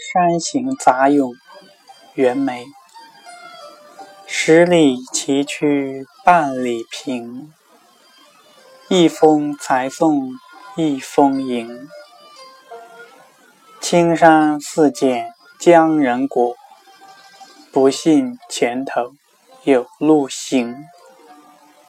山行杂咏，袁枚。十里崎岖半里平，一封才送一封迎。青山似剪江人骨，不信前头有路行。